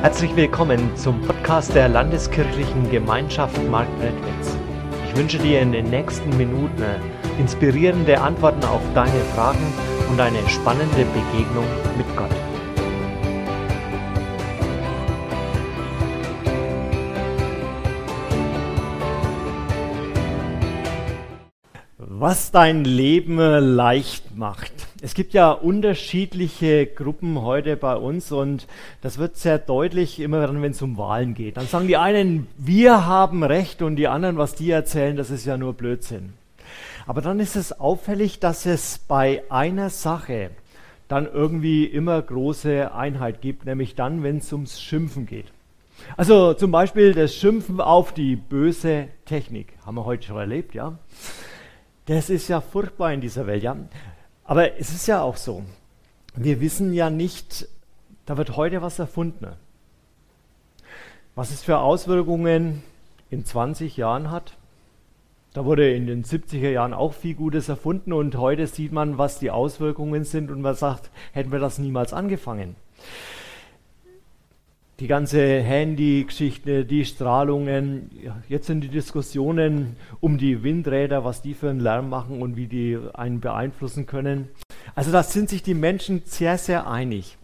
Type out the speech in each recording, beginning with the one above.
Herzlich willkommen zum Podcast der Landeskirchlichen Gemeinschaft Marktredwitz. Ich wünsche dir in den nächsten Minuten inspirierende Antworten auf deine Fragen und eine spannende Begegnung mit Gott. Was dein Leben leicht macht. Es gibt ja unterschiedliche Gruppen heute bei uns und das wird sehr deutlich immer dann, wenn es um Wahlen geht. Dann sagen die einen, wir haben Recht und die anderen, was die erzählen, das ist ja nur Blödsinn. Aber dann ist es auffällig, dass es bei einer Sache dann irgendwie immer große Einheit gibt, nämlich dann, wenn es ums Schimpfen geht. Also zum Beispiel das Schimpfen auf die böse Technik. Haben wir heute schon erlebt, ja? Das ist ja furchtbar in dieser Welt, ja? Aber es ist ja auch so, wir wissen ja nicht, da wird heute was erfunden. Was es für Auswirkungen in 20 Jahren hat. Da wurde in den 70er Jahren auch viel Gutes erfunden und heute sieht man, was die Auswirkungen sind und man sagt, hätten wir das niemals angefangen die ganze Handy-Geschichte, die Strahlungen, jetzt sind die Diskussionen um die Windräder, was die für einen Lärm machen und wie die einen beeinflussen können. Also da sind sich die Menschen sehr, sehr einig.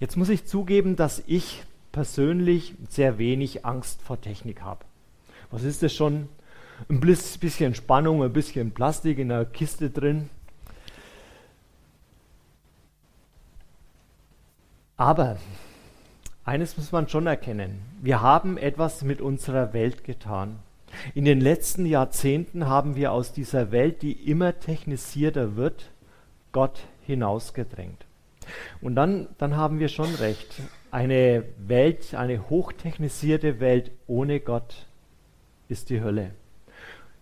Jetzt muss ich zugeben, dass ich persönlich sehr wenig Angst vor Technik habe. Was ist das schon? Ein bisschen Spannung, ein bisschen Plastik in der Kiste drin. Aber eines muss man schon erkennen. Wir haben etwas mit unserer Welt getan. In den letzten Jahrzehnten haben wir aus dieser Welt, die immer technisierter wird, Gott hinausgedrängt. Und dann, dann haben wir schon recht. Eine Welt, eine hochtechnisierte Welt ohne Gott ist die Hölle.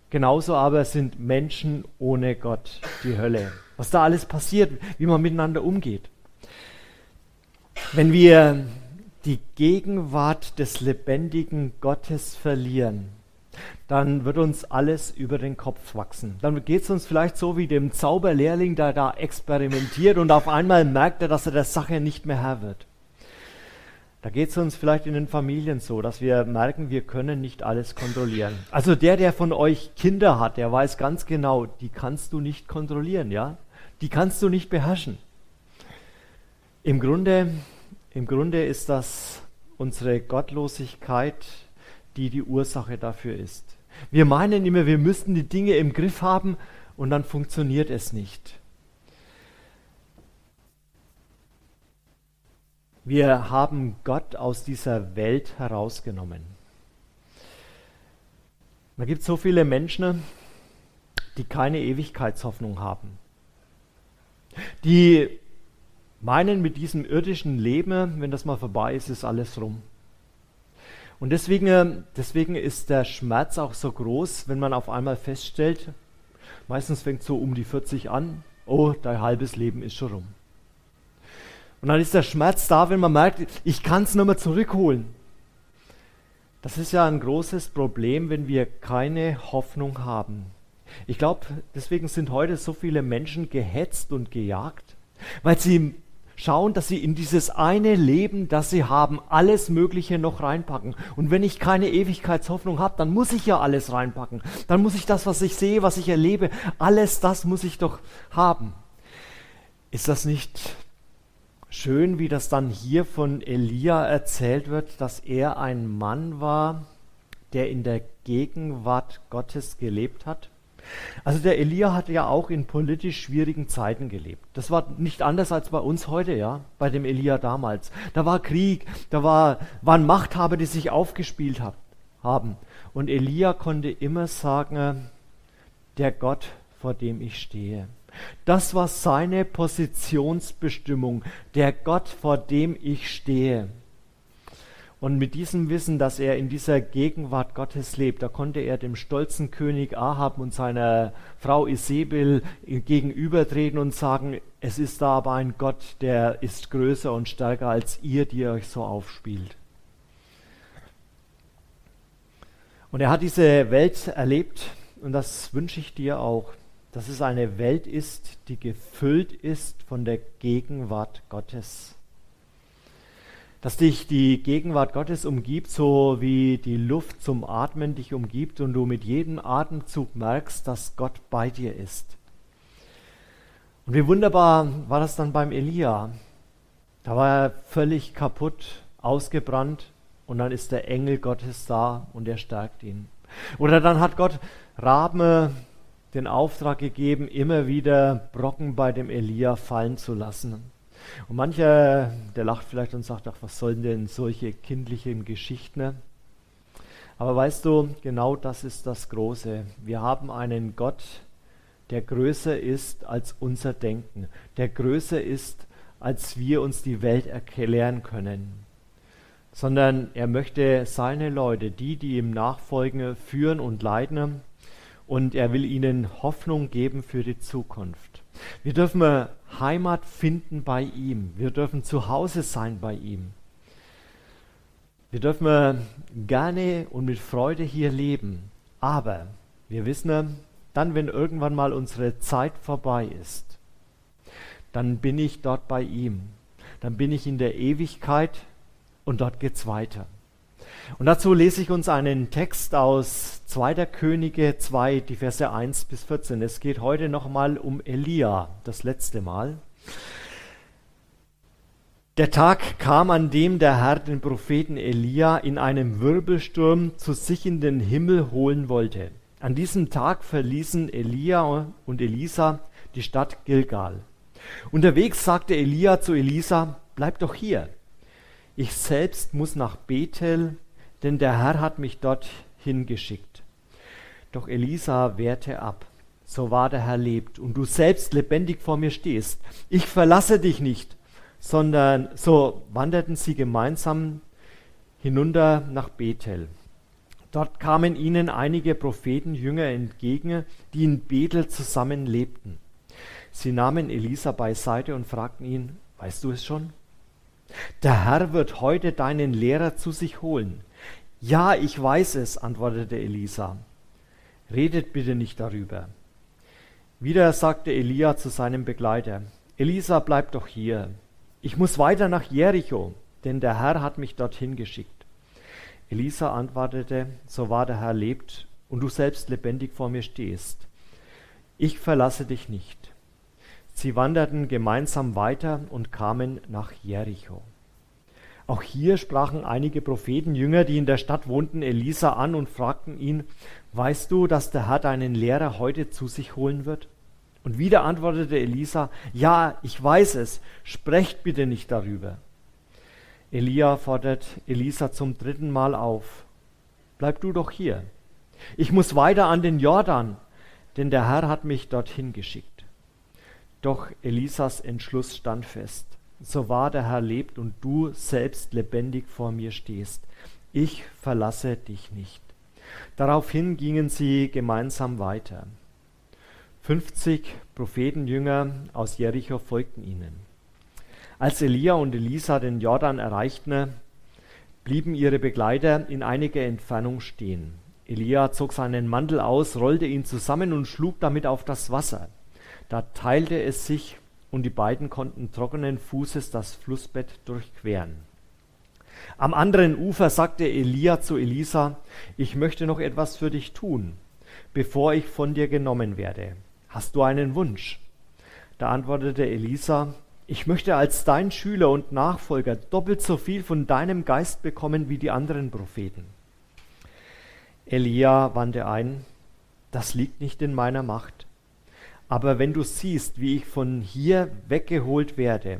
Genauso aber sind Menschen ohne Gott die Hölle. Was da alles passiert, wie man miteinander umgeht. Wenn wir die Gegenwart des lebendigen Gottes verlieren, dann wird uns alles über den Kopf wachsen. Dann geht es uns vielleicht so wie dem Zauberlehrling, der da experimentiert und auf einmal merkt er, dass er der Sache nicht mehr Herr wird. Da geht es uns vielleicht in den Familien so, dass wir merken, wir können nicht alles kontrollieren. Also der, der von euch Kinder hat, der weiß ganz genau, die kannst du nicht kontrollieren, ja? Die kannst du nicht beherrschen. Im Grunde im Grunde ist das unsere Gottlosigkeit, die die Ursache dafür ist. Wir meinen immer, wir müssten die Dinge im Griff haben und dann funktioniert es nicht. Wir haben Gott aus dieser Welt herausgenommen. Da gibt es so viele Menschen, die keine Ewigkeitshoffnung haben, die meinen, mit diesem irdischen Leben, wenn das mal vorbei ist, ist alles rum. Und deswegen, äh, deswegen ist der Schmerz auch so groß, wenn man auf einmal feststellt, meistens fängt so um die 40 an, oh, dein halbes Leben ist schon rum. Und dann ist der Schmerz da, wenn man merkt, ich kann es nur mehr zurückholen. Das ist ja ein großes Problem, wenn wir keine Hoffnung haben. Ich glaube, deswegen sind heute so viele Menschen gehetzt und gejagt, weil sie schauen, dass sie in dieses eine Leben, das sie haben, alles Mögliche noch reinpacken. Und wenn ich keine Ewigkeitshoffnung habe, dann muss ich ja alles reinpacken. Dann muss ich das, was ich sehe, was ich erlebe, alles das muss ich doch haben. Ist das nicht schön, wie das dann hier von Elia erzählt wird, dass er ein Mann war, der in der Gegenwart Gottes gelebt hat? Also der Elia hatte ja auch in politisch schwierigen Zeiten gelebt. Das war nicht anders als bei uns heute, ja, bei dem Elia damals. Da war Krieg, da war, waren Machthaber, die sich aufgespielt hab, haben. Und Elia konnte immer sagen, der Gott, vor dem ich stehe. Das war seine Positionsbestimmung, der Gott, vor dem ich stehe. Und mit diesem Wissen, dass er in dieser Gegenwart Gottes lebt, da konnte er dem stolzen König Ahab und seiner Frau Isabel gegenübertreten und sagen, es ist da aber ein Gott, der ist größer und stärker als ihr, die euch so aufspielt. Und er hat diese Welt erlebt und das wünsche ich dir auch, dass es eine Welt ist, die gefüllt ist von der Gegenwart Gottes dass dich die Gegenwart Gottes umgibt, so wie die Luft zum Atmen dich umgibt und du mit jedem Atemzug merkst, dass Gott bei dir ist. Und wie wunderbar war das dann beim Elia. Da war er völlig kaputt, ausgebrannt und dann ist der Engel Gottes da und er stärkt ihn. Oder dann hat Gott Rabe den Auftrag gegeben, immer wieder Brocken bei dem Elia fallen zu lassen. Und mancher, der lacht vielleicht und sagt, ach, was sollen denn solche kindlichen Geschichten? Aber weißt du, genau das ist das Große. Wir haben einen Gott, der größer ist als unser Denken, der größer ist, als wir uns die Welt erklären können. Sondern er möchte seine Leute, die, die ihm nachfolgen, führen und leiten. Und er will ihnen Hoffnung geben für die Zukunft. Wir dürfen Heimat finden bei ihm. Wir dürfen zu Hause sein bei ihm. Wir dürfen gerne und mit Freude hier leben. Aber wir wissen, dann, wenn irgendwann mal unsere Zeit vorbei ist, dann bin ich dort bei ihm. Dann bin ich in der Ewigkeit und dort geht's weiter. Und dazu lese ich uns einen Text aus 2. Könige 2, die Verse 1 bis 14. Es geht heute nochmal um Elia, das letzte Mal. Der Tag kam, an dem der Herr den Propheten Elia in einem Wirbelsturm zu sich in den Himmel holen wollte. An diesem Tag verließen Elia und Elisa die Stadt Gilgal. Unterwegs sagte Elia zu Elisa, bleib doch hier. Ich selbst muss nach Bethel denn der Herr hat mich dort hingeschickt. Doch Elisa wehrte ab. So wahr der Herr lebt und du selbst lebendig vor mir stehst. Ich verlasse dich nicht, sondern so wanderten sie gemeinsam hinunter nach Bethel. Dort kamen ihnen einige Prophetenjünger entgegen, die in Bethel zusammen lebten. Sie nahmen Elisa beiseite und fragten ihn, weißt du es schon? Der Herr wird heute deinen Lehrer zu sich holen. Ja, ich weiß es, antwortete Elisa. Redet bitte nicht darüber. Wieder sagte Elia zu seinem Begleiter, Elisa, bleib doch hier. Ich muss weiter nach Jericho, denn der Herr hat mich dorthin geschickt. Elisa antwortete, so wahr der Herr lebt und du selbst lebendig vor mir stehst. Ich verlasse dich nicht. Sie wanderten gemeinsam weiter und kamen nach Jericho. Auch hier sprachen einige Prophetenjünger, die in der Stadt wohnten, Elisa an und fragten ihn, weißt du, dass der Herr deinen Lehrer heute zu sich holen wird? Und wieder antwortete Elisa, ja, ich weiß es, sprecht bitte nicht darüber. Elia fordert Elisa zum dritten Mal auf, bleib du doch hier. Ich muss weiter an den Jordan, denn der Herr hat mich dorthin geschickt. Doch Elisas Entschluss stand fest so wahr der Herr lebt und du selbst lebendig vor mir stehst. Ich verlasse dich nicht. Daraufhin gingen sie gemeinsam weiter. 50 Prophetenjünger aus Jericho folgten ihnen. Als Elia und Elisa den Jordan erreichten, blieben ihre Begleiter in einiger Entfernung stehen. Elia zog seinen Mantel aus, rollte ihn zusammen und schlug damit auf das Wasser. Da teilte es sich und die beiden konnten trockenen Fußes das Flussbett durchqueren. Am anderen Ufer sagte Elia zu Elisa, ich möchte noch etwas für dich tun, bevor ich von dir genommen werde. Hast du einen Wunsch? Da antwortete Elisa, ich möchte als dein Schüler und Nachfolger doppelt so viel von deinem Geist bekommen wie die anderen Propheten. Elia wandte ein, das liegt nicht in meiner Macht. Aber wenn du siehst, wie ich von hier weggeholt werde,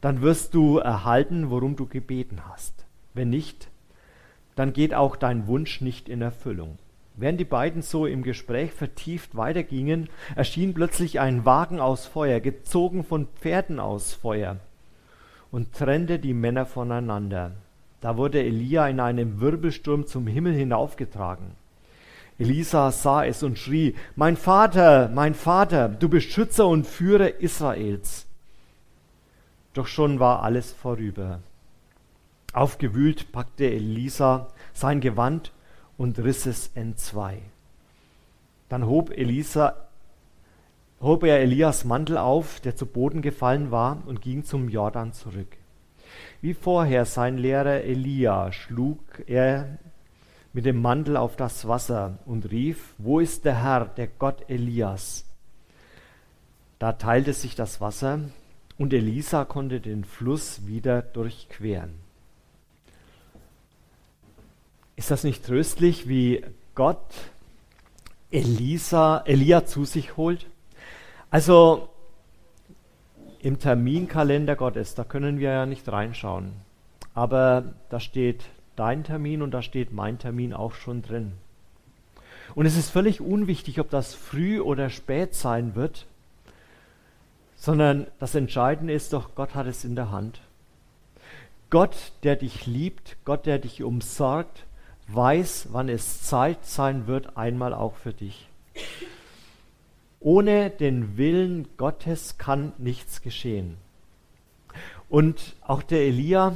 dann wirst du erhalten, worum du gebeten hast. Wenn nicht, dann geht auch dein Wunsch nicht in Erfüllung. Während die beiden so im Gespräch vertieft weitergingen, erschien plötzlich ein Wagen aus Feuer, gezogen von Pferden aus Feuer, und trennte die Männer voneinander. Da wurde Elia in einem Wirbelsturm zum Himmel hinaufgetragen. Elisa sah es und schrie, Mein Vater, mein Vater, du Beschützer und Führer Israels. Doch schon war alles vorüber. Aufgewühlt packte Elisa sein Gewand und riss es entzwei. Dann hob Elisa hob er Elias Mantel auf, der zu Boden gefallen war, und ging zum Jordan zurück. Wie vorher sein Lehrer Elia schlug er mit dem Mantel auf das Wasser und rief, wo ist der Herr, der Gott Elias? Da teilte sich das Wasser und Elisa konnte den Fluss wieder durchqueren. Ist das nicht tröstlich, wie Gott Elisa, Elia zu sich holt? Also im Terminkalender Gottes, da können wir ja nicht reinschauen. Aber da steht dein Termin und da steht mein Termin auch schon drin. Und es ist völlig unwichtig, ob das früh oder spät sein wird, sondern das Entscheidende ist doch, Gott hat es in der Hand. Gott, der dich liebt, Gott, der dich umsorgt, weiß, wann es Zeit sein wird, einmal auch für dich. Ohne den Willen Gottes kann nichts geschehen. Und auch der Elia,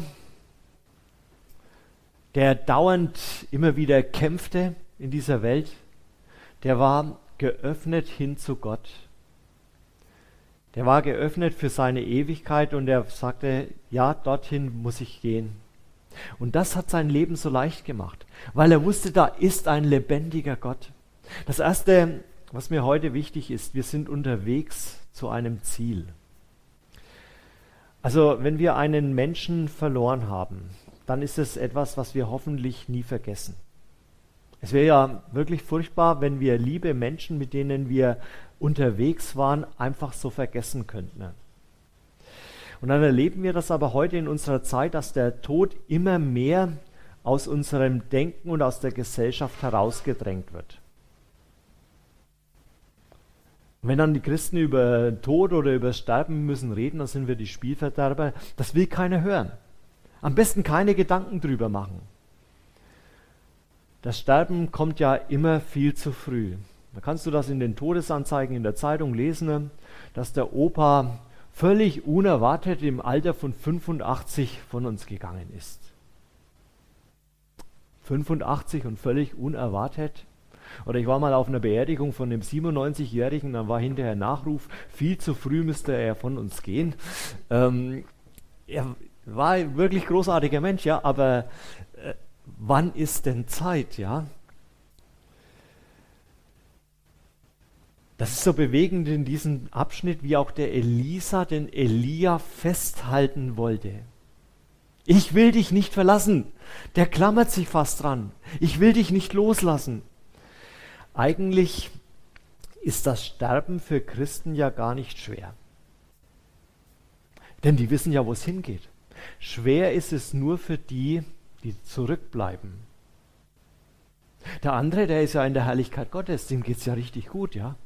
der dauernd immer wieder kämpfte in dieser Welt, der war geöffnet hin zu Gott. Der war geöffnet für seine Ewigkeit und er sagte, ja, dorthin muss ich gehen. Und das hat sein Leben so leicht gemacht, weil er wusste, da ist ein lebendiger Gott. Das Erste, was mir heute wichtig ist, wir sind unterwegs zu einem Ziel. Also wenn wir einen Menschen verloren haben, dann ist es etwas, was wir hoffentlich nie vergessen. Es wäre ja wirklich furchtbar, wenn wir liebe Menschen, mit denen wir unterwegs waren, einfach so vergessen könnten. Und dann erleben wir das aber heute in unserer Zeit, dass der Tod immer mehr aus unserem Denken und aus der Gesellschaft herausgedrängt wird. Wenn dann die Christen über Tod oder über Sterben müssen reden, dann sind wir die Spielverderber. Das will keiner hören. Am besten keine Gedanken drüber machen. Das Sterben kommt ja immer viel zu früh. Da kannst du das in den Todesanzeigen in der Zeitung lesen, dass der Opa völlig unerwartet im Alter von 85 von uns gegangen ist. 85 und völlig unerwartet. Oder ich war mal auf einer Beerdigung von einem 97-Jährigen, dann war hinterher Nachruf, viel zu früh müsste er von uns gehen. Ähm, er war ein wirklich großartiger Mensch, ja, aber äh, wann ist denn Zeit, ja? Das ist so bewegend in diesem Abschnitt, wie auch der Elisa den Elia festhalten wollte. Ich will dich nicht verlassen. Der klammert sich fast dran. Ich will dich nicht loslassen. Eigentlich ist das Sterben für Christen ja gar nicht schwer. Denn die wissen ja, wo es hingeht. Schwer ist es nur für die, die zurückbleiben. Der andere, der ist ja in der Herrlichkeit Gottes, dem geht es ja richtig gut, ja.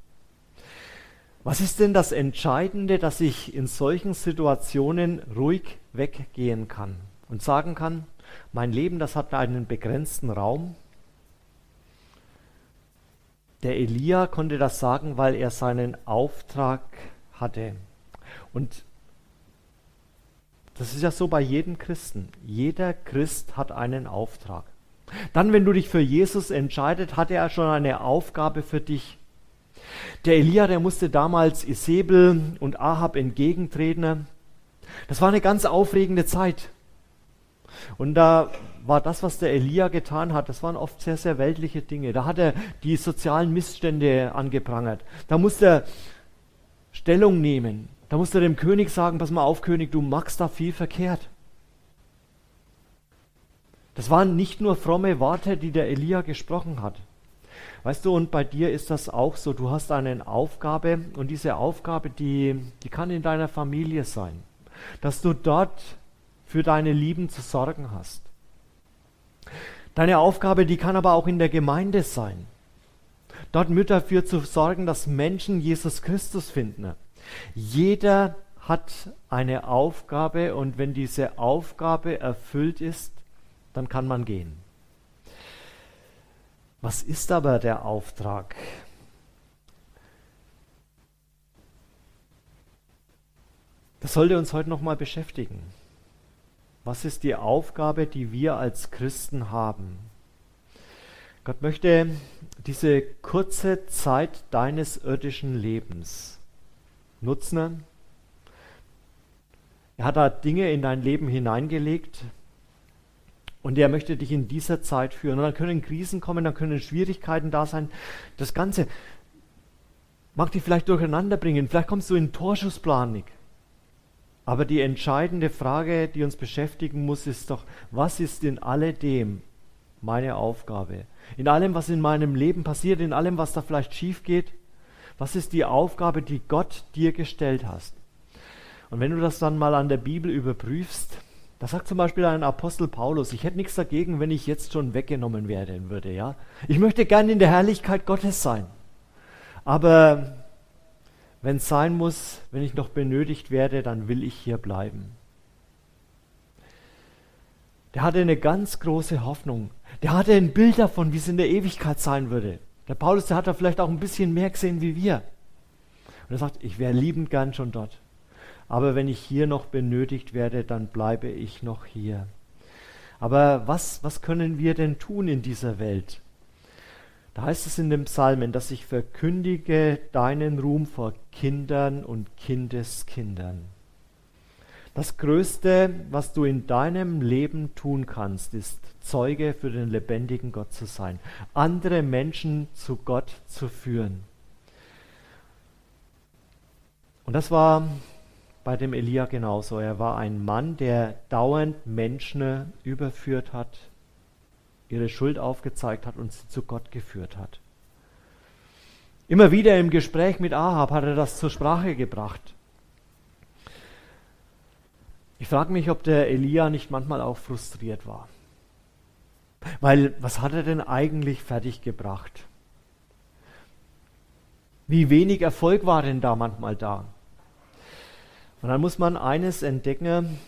Was ist denn das Entscheidende, dass ich in solchen Situationen ruhig weggehen kann und sagen kann, mein Leben, das hat einen begrenzten Raum. Der Elia konnte das sagen, weil er seinen Auftrag hatte. Und das ist ja so bei jedem Christen. Jeder Christ hat einen Auftrag. Dann, wenn du dich für Jesus entscheidet, hat er schon eine Aufgabe für dich. Der Elia, der musste damals Isabel und Ahab entgegentreten. Das war eine ganz aufregende Zeit. Und da war das, was der Elia getan hat, das waren oft sehr, sehr weltliche Dinge. Da hat er die sozialen Missstände angeprangert. Da musste er Stellung nehmen. Da musste er dem König sagen, pass mal auf, König, du machst da viel verkehrt. Das waren nicht nur fromme Worte, die der Elia gesprochen hat. Weißt du, und bei dir ist das auch so. Du hast eine Aufgabe und diese Aufgabe, die, die kann in deiner Familie sein. Dass du dort für deine Lieben zu sorgen hast. Deine Aufgabe, die kann aber auch in der Gemeinde sein. Dort mit dafür zu sorgen, dass Menschen Jesus Christus finden. Jeder hat eine Aufgabe und wenn diese Aufgabe erfüllt ist, dann kann man gehen. Was ist aber der Auftrag? Das sollte uns heute nochmal beschäftigen. Was ist die Aufgabe, die wir als Christen haben? Gott möchte diese kurze Zeit deines irdischen Lebens nutzen, Er hat da Dinge in dein Leben hineingelegt und er möchte dich in dieser Zeit führen. Und dann können Krisen kommen, dann können Schwierigkeiten da sein. Das Ganze mag dich vielleicht durcheinander bringen. Vielleicht kommst du in Torschussplanik. Aber die entscheidende Frage, die uns beschäftigen muss, ist doch, was ist in alledem meine Aufgabe? In allem, was in meinem Leben passiert, in allem, was da vielleicht schief geht, was ist die Aufgabe, die Gott dir gestellt hast? Und wenn du das dann mal an der Bibel überprüfst, da sagt zum Beispiel ein Apostel Paulus, ich hätte nichts dagegen, wenn ich jetzt schon weggenommen werden würde, ja. Ich möchte gerne in der Herrlichkeit Gottes sein. Aber wenn es sein muss, wenn ich noch benötigt werde, dann will ich hier bleiben. Der hatte eine ganz große Hoffnung. Der hatte ein Bild davon, wie es in der Ewigkeit sein würde. Der Paulus, der hat da vielleicht auch ein bisschen mehr gesehen wie wir. Und er sagt, ich wäre liebend gern schon dort. Aber wenn ich hier noch benötigt werde, dann bleibe ich noch hier. Aber was, was können wir denn tun in dieser Welt? Da heißt es in dem Psalmen, dass ich verkündige deinen Ruhm vor Kindern und Kindeskindern. Das Größte, was du in deinem Leben tun kannst, ist Zeuge für den lebendigen Gott zu sein, andere Menschen zu Gott zu führen. Und das war bei dem Elia genauso. Er war ein Mann, der dauernd Menschen überführt hat, ihre Schuld aufgezeigt hat und sie zu Gott geführt hat. Immer wieder im Gespräch mit Ahab hat er das zur Sprache gebracht. Ich frage mich, ob der Elia nicht manchmal auch frustriert war. Weil, was hat er denn eigentlich fertiggebracht? Wie wenig Erfolg war denn da manchmal da? Und dann muss man eines entdecken,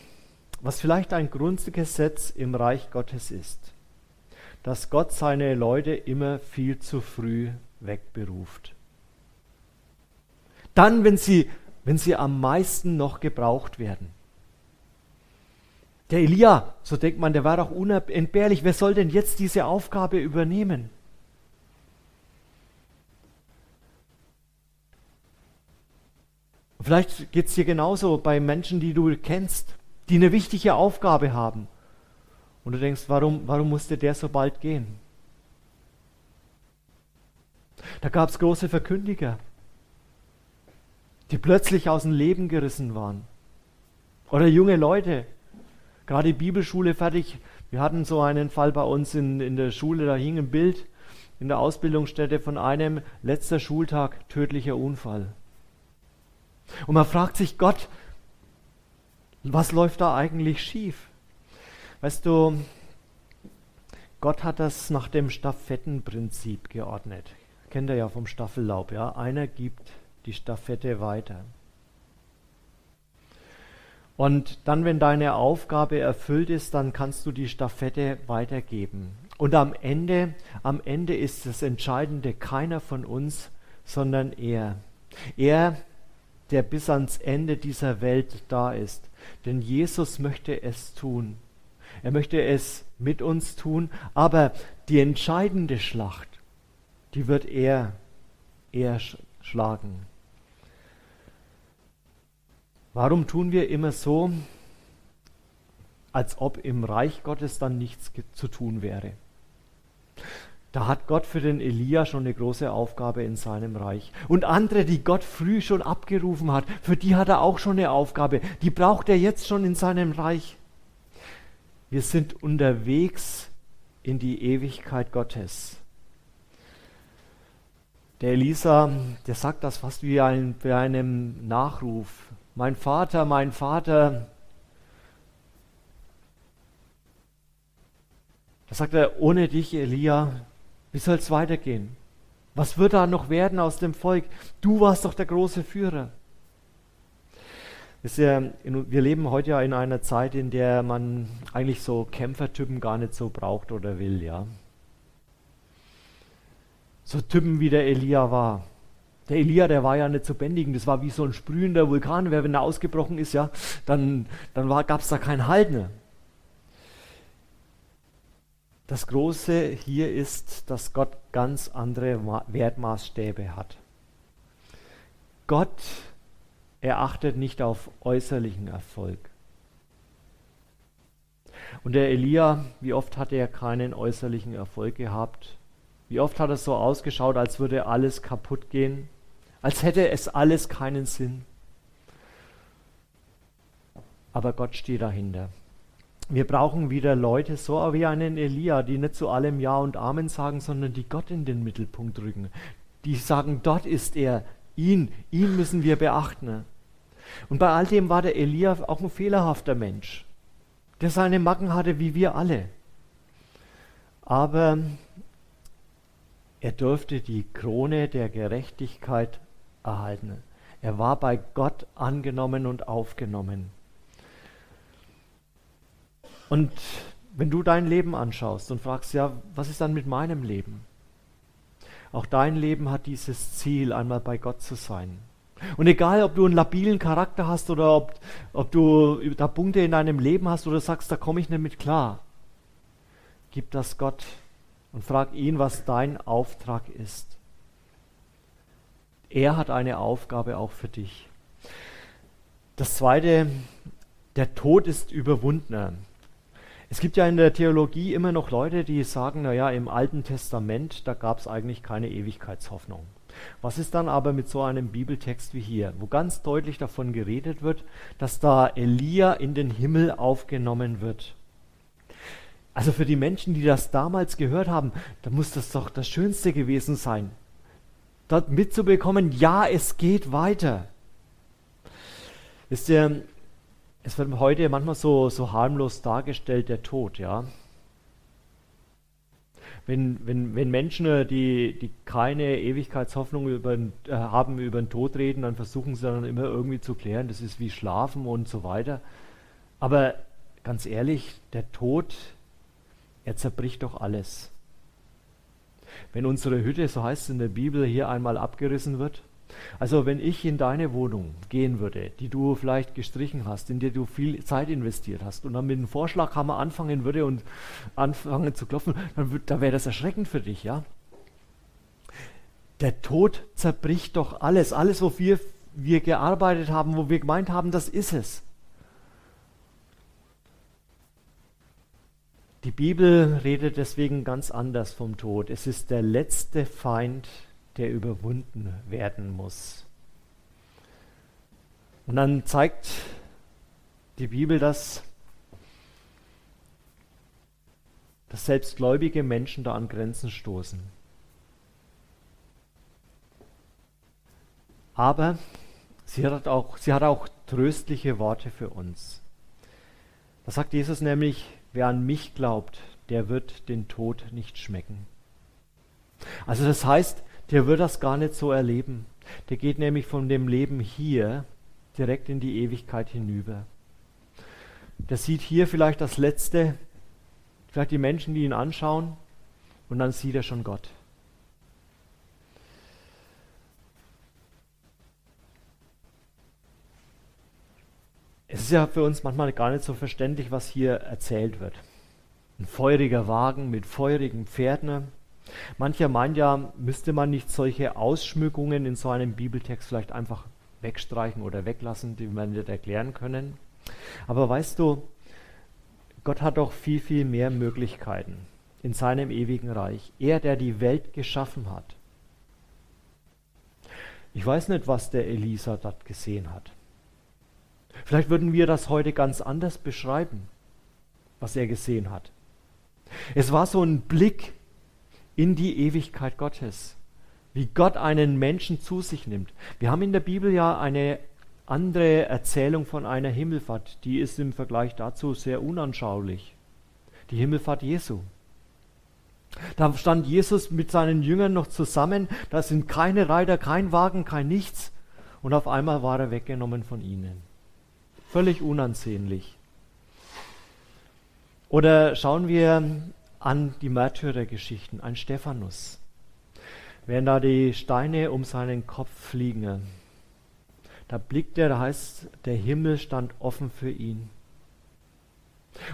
was vielleicht ein Grundgesetz im Reich Gottes ist, dass Gott seine Leute immer viel zu früh wegberuft. Dann, wenn sie, wenn sie am meisten noch gebraucht werden. Der Elia, so denkt man, der war doch unentbehrlich. Wer soll denn jetzt diese Aufgabe übernehmen? Vielleicht geht es dir genauso bei Menschen, die du kennst, die eine wichtige Aufgabe haben. Und du denkst, warum, warum musste der so bald gehen? Da gab es große Verkündiger, die plötzlich aus dem Leben gerissen waren. Oder junge Leute, gerade die Bibelschule fertig. Wir hatten so einen Fall bei uns in, in der Schule, da hing ein Bild in der Ausbildungsstätte von einem letzter Schultag tödlicher Unfall. Und man fragt sich, Gott, was läuft da eigentlich schief? Weißt du, Gott hat das nach dem Stafettenprinzip geordnet. Kennt ihr ja vom Staffellaub, ja? Einer gibt die Stafette weiter. Und dann, wenn deine Aufgabe erfüllt ist, dann kannst du die Stafette weitergeben. Und am Ende, am Ende ist das Entscheidende keiner von uns, sondern er. Er der bis ans Ende dieser Welt da ist. Denn Jesus möchte es tun. Er möchte es mit uns tun, aber die entscheidende Schlacht, die wird er, er schlagen. Warum tun wir immer so, als ob im Reich Gottes dann nichts zu tun wäre? Da hat Gott für den Elia schon eine große Aufgabe in seinem Reich. Und andere, die Gott früh schon abgerufen hat, für die hat er auch schon eine Aufgabe. Die braucht er jetzt schon in seinem Reich. Wir sind unterwegs in die Ewigkeit Gottes. Der Elisa, der sagt das fast wie ein, bei einem Nachruf. Mein Vater, mein Vater. Da sagt er, ohne dich, Elia, wie soll es weitergehen? Was wird da noch werden aus dem Volk? Du warst doch der große Führer. Wir leben heute ja in einer Zeit, in der man eigentlich so Kämpfertypen gar nicht so braucht oder will, ja. So Typen wie der Elia war. Der Elia, der war ja nicht zu bändigen, das war wie so ein sprühender Vulkan. Wenn er ausgebrochen ist, ja, dann, dann gab es da keinen Halt mehr. Das Große hier ist, dass Gott ganz andere Wertmaßstäbe hat. Gott erachtet nicht auf äußerlichen Erfolg. Und der Elia, wie oft hat er keinen äußerlichen Erfolg gehabt? Wie oft hat es so ausgeschaut, als würde alles kaputt gehen? Als hätte es alles keinen Sinn? Aber Gott steht dahinter. Wir brauchen wieder Leute, so wie einen Elia, die nicht zu allem Ja und Amen sagen, sondern die Gott in den Mittelpunkt rücken. Die sagen, dort ist er, ihn, ihn müssen wir beachten. Und bei all dem war der Elia auch ein fehlerhafter Mensch, der seine Macken hatte wie wir alle. Aber er durfte die Krone der Gerechtigkeit erhalten. Er war bei Gott angenommen und aufgenommen. Und wenn du dein Leben anschaust und fragst, ja, was ist dann mit meinem Leben? Auch dein Leben hat dieses Ziel, einmal bei Gott zu sein. Und egal, ob du einen labilen Charakter hast oder ob, ob du da Punkte in deinem Leben hast oder sagst, da komme ich nicht mit klar, gib das Gott und frag ihn, was dein Auftrag ist. Er hat eine Aufgabe auch für dich. Das zweite, der Tod ist überwundener. Es gibt ja in der Theologie immer noch Leute, die sagen, naja, im Alten Testament, da gab es eigentlich keine Ewigkeitshoffnung. Was ist dann aber mit so einem Bibeltext wie hier, wo ganz deutlich davon geredet wird, dass da Elia in den Himmel aufgenommen wird? Also für die Menschen, die das damals gehört haben, da muss das doch das Schönste gewesen sein, dort mitzubekommen, ja, es geht weiter. Wisst ihr, es wird heute manchmal so, so harmlos dargestellt, der Tod, ja. Wenn, wenn, wenn Menschen, äh, die, die keine Ewigkeitshoffnung über, äh, haben, über den Tod reden, dann versuchen sie dann immer irgendwie zu klären, das ist wie Schlafen und so weiter. Aber ganz ehrlich, der Tod, er zerbricht doch alles. Wenn unsere Hütte, so heißt es in der Bibel, hier einmal abgerissen wird, also wenn ich in deine Wohnung gehen würde, die du vielleicht gestrichen hast, in der du viel Zeit investiert hast und dann mit dem Vorschlaghammer anfangen würde und anfangen zu klopfen, dann, dann wäre das erschreckend für dich, ja? Der Tod zerbricht doch alles, alles, wofür wir gearbeitet haben, wo wir gemeint haben, das ist es. Die Bibel redet deswegen ganz anders vom Tod. Es ist der letzte Feind der überwunden werden muss. Und dann zeigt die Bibel das, dass selbst Menschen da an Grenzen stoßen. Aber sie hat auch, sie hat auch tröstliche Worte für uns. Da sagt Jesus nämlich, wer an mich glaubt, der wird den Tod nicht schmecken. Also das heißt, der wird das gar nicht so erleben. Der geht nämlich von dem Leben hier direkt in die Ewigkeit hinüber. Der sieht hier vielleicht das Letzte, vielleicht die Menschen, die ihn anschauen, und dann sieht er schon Gott. Es ist ja für uns manchmal gar nicht so verständlich, was hier erzählt wird. Ein feuriger Wagen mit feurigen Pferden, Mancher meint ja, müsste man nicht solche Ausschmückungen in so einem Bibeltext vielleicht einfach wegstreichen oder weglassen, die wir nicht erklären können. Aber weißt du, Gott hat doch viel, viel mehr Möglichkeiten in seinem ewigen Reich. Er, der die Welt geschaffen hat. Ich weiß nicht, was der Elisa dort gesehen hat. Vielleicht würden wir das heute ganz anders beschreiben, was er gesehen hat. Es war so ein Blick in die Ewigkeit Gottes. Wie Gott einen Menschen zu sich nimmt. Wir haben in der Bibel ja eine andere Erzählung von einer Himmelfahrt, die ist im Vergleich dazu sehr unanschaulich. Die Himmelfahrt Jesu. Da stand Jesus mit seinen Jüngern noch zusammen, da sind keine Reiter, kein Wagen, kein nichts. Und auf einmal war er weggenommen von ihnen. Völlig unansehnlich. Oder schauen wir an die Märtyrergeschichten, an Stephanus. Wenn da die Steine um seinen Kopf fliegen, da blickt er, da heißt, der Himmel stand offen für ihn.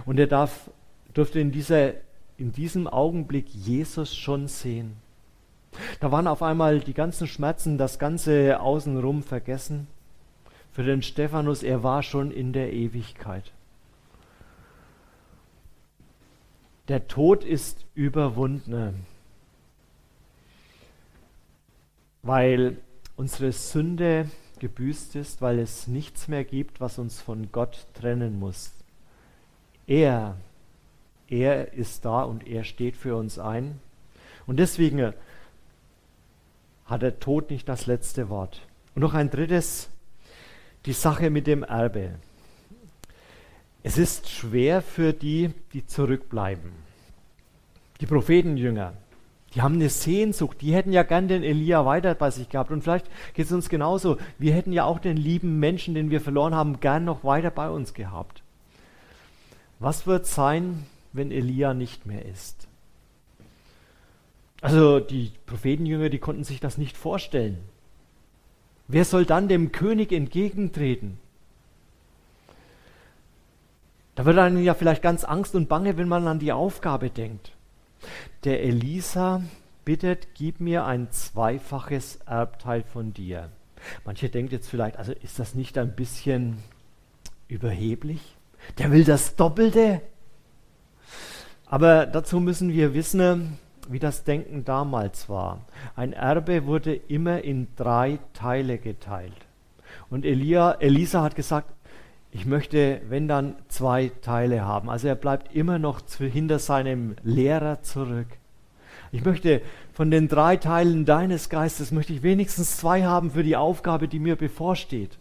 Und er darf, durfte in, dieser, in diesem Augenblick Jesus schon sehen. Da waren auf einmal die ganzen Schmerzen, das ganze Außenrum vergessen. Für den Stephanus, er war schon in der Ewigkeit. Der Tod ist überwunden, weil unsere Sünde gebüßt ist, weil es nichts mehr gibt, was uns von Gott trennen muss. Er, er ist da und er steht für uns ein. Und deswegen hat der Tod nicht das letzte Wort. Und noch ein drittes, die Sache mit dem Erbe. Es ist schwer für die, die zurückbleiben. Die Prophetenjünger, die haben eine Sehnsucht, die hätten ja gern den Elia weiter bei sich gehabt. Und vielleicht geht es uns genauso. Wir hätten ja auch den lieben Menschen, den wir verloren haben, gern noch weiter bei uns gehabt. Was wird sein, wenn Elia nicht mehr ist? Also die Prophetenjünger, die konnten sich das nicht vorstellen. Wer soll dann dem König entgegentreten? Da wird einem ja vielleicht ganz Angst und Bange, wenn man an die Aufgabe denkt. Der Elisa bittet, gib mir ein zweifaches Erbteil von dir. Manche denkt jetzt vielleicht, also ist das nicht ein bisschen überheblich? Der will das Doppelte. Aber dazu müssen wir wissen, wie das Denken damals war. Ein Erbe wurde immer in drei Teile geteilt. Und Elia, Elisa hat gesagt, ich möchte, wenn dann, zwei Teile haben. Also er bleibt immer noch hinter seinem Lehrer zurück. Ich möchte von den drei Teilen deines Geistes, möchte ich wenigstens zwei haben für die Aufgabe, die mir bevorsteht.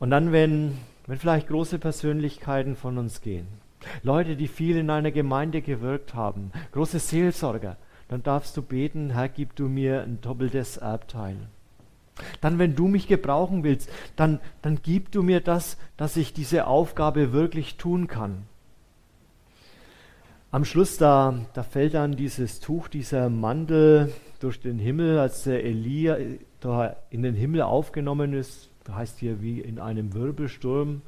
Und dann, wenn, wenn vielleicht große Persönlichkeiten von uns gehen, Leute, die viel in einer Gemeinde gewirkt haben, große Seelsorger, dann darfst du beten, Herr, gib du mir ein doppeltes Erbteil. Dann, wenn du mich gebrauchen willst, dann, dann gib du mir das, dass ich diese Aufgabe wirklich tun kann. Am Schluss, da, da fällt dann dieses Tuch, dieser Mantel durch den Himmel, als der Elia da in den Himmel aufgenommen ist, heißt hier wie in einem Wirbelsturm.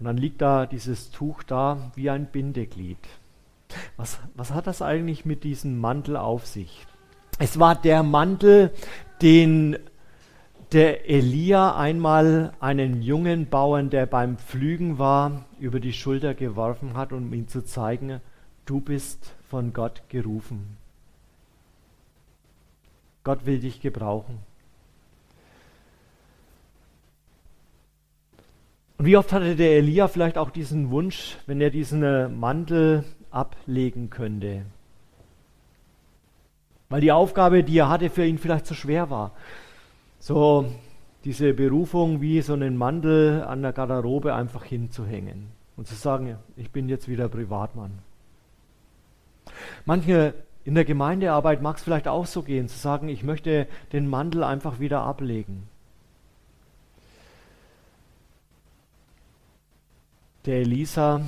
Und dann liegt da dieses Tuch da wie ein Bindeglied. Was, was hat das eigentlich mit diesem Mantel auf sich? Es war der Mantel, den der Elia einmal einen jungen Bauern, der beim Pflügen war, über die Schulter geworfen hat, um ihm zu zeigen, du bist von Gott gerufen. Gott will dich gebrauchen. Und wie oft hatte der Elia vielleicht auch diesen Wunsch, wenn er diesen äh, Mantel ablegen könnte? Weil die Aufgabe, die er hatte, für ihn vielleicht zu schwer war. So diese Berufung wie so einen Mantel an der Garderobe einfach hinzuhängen und zu sagen, ich bin jetzt wieder Privatmann. Manche in der Gemeindearbeit mag es vielleicht auch so gehen, zu sagen, ich möchte den Mantel einfach wieder ablegen. Der Elisa,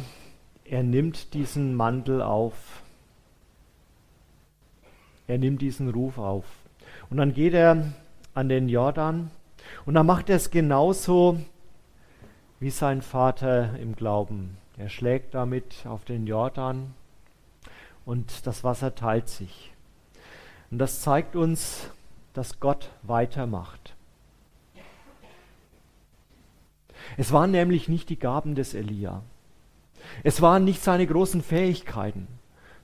er nimmt diesen Mantel auf er nimmt diesen Ruf auf. Und dann geht er an den Jordan und dann macht er es genauso wie sein Vater im Glauben. Er schlägt damit auf den Jordan und das Wasser teilt sich. Und das zeigt uns, dass Gott weitermacht. Es waren nämlich nicht die Gaben des Elia. Es waren nicht seine großen Fähigkeiten,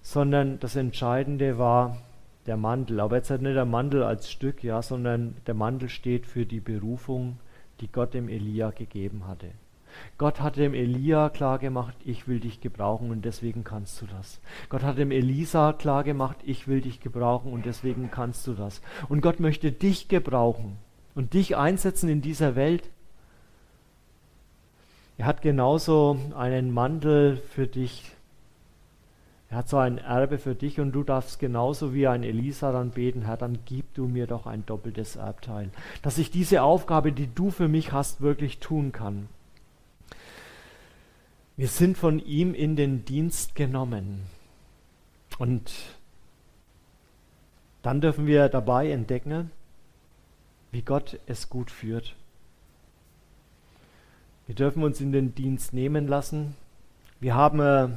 sondern das Entscheidende war der Mantel. Aber jetzt halt nicht der Mantel als Stück, ja, sondern der Mantel steht für die Berufung, die Gott dem Elia gegeben hatte. Gott hat dem Elia klargemacht, ich will dich gebrauchen und deswegen kannst du das. Gott hat dem Elisa klargemacht, ich will dich gebrauchen und deswegen kannst du das. Und Gott möchte dich gebrauchen und dich einsetzen in dieser Welt. Er hat genauso einen Mantel für dich er hat so ein Erbe für dich und du darfst genauso wie ein Elisa dann beten, Herr, dann gib du mir doch ein doppeltes Erbteil, dass ich diese Aufgabe, die du für mich hast, wirklich tun kann. Wir sind von ihm in den Dienst genommen. Und dann dürfen wir dabei entdecken, wie Gott es gut führt. Wir dürfen uns in den Dienst nehmen lassen. Wir haben äh,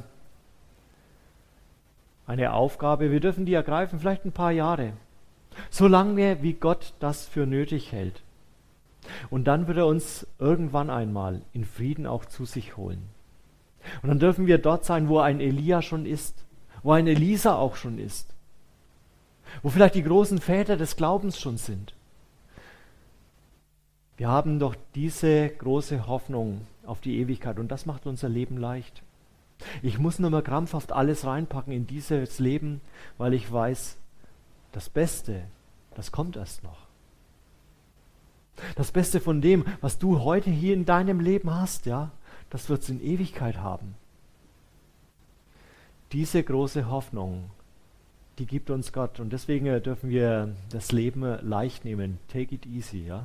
eine Aufgabe, wir dürfen die ergreifen, vielleicht ein paar Jahre, solange wie Gott das für nötig hält. Und dann wird er uns irgendwann einmal in Frieden auch zu sich holen. Und dann dürfen wir dort sein, wo ein Elia schon ist, wo ein Elisa auch schon ist, wo vielleicht die großen Väter des Glaubens schon sind. Wir haben doch diese große Hoffnung auf die Ewigkeit und das macht unser Leben leicht. Ich muss nur mal krampfhaft alles reinpacken in dieses Leben, weil ich weiß, das Beste, das kommt erst noch. Das Beste von dem, was du heute hier in deinem Leben hast, ja, das wird es in Ewigkeit haben. Diese große Hoffnung, die gibt uns Gott und deswegen dürfen wir das Leben leicht nehmen. Take it easy, ja.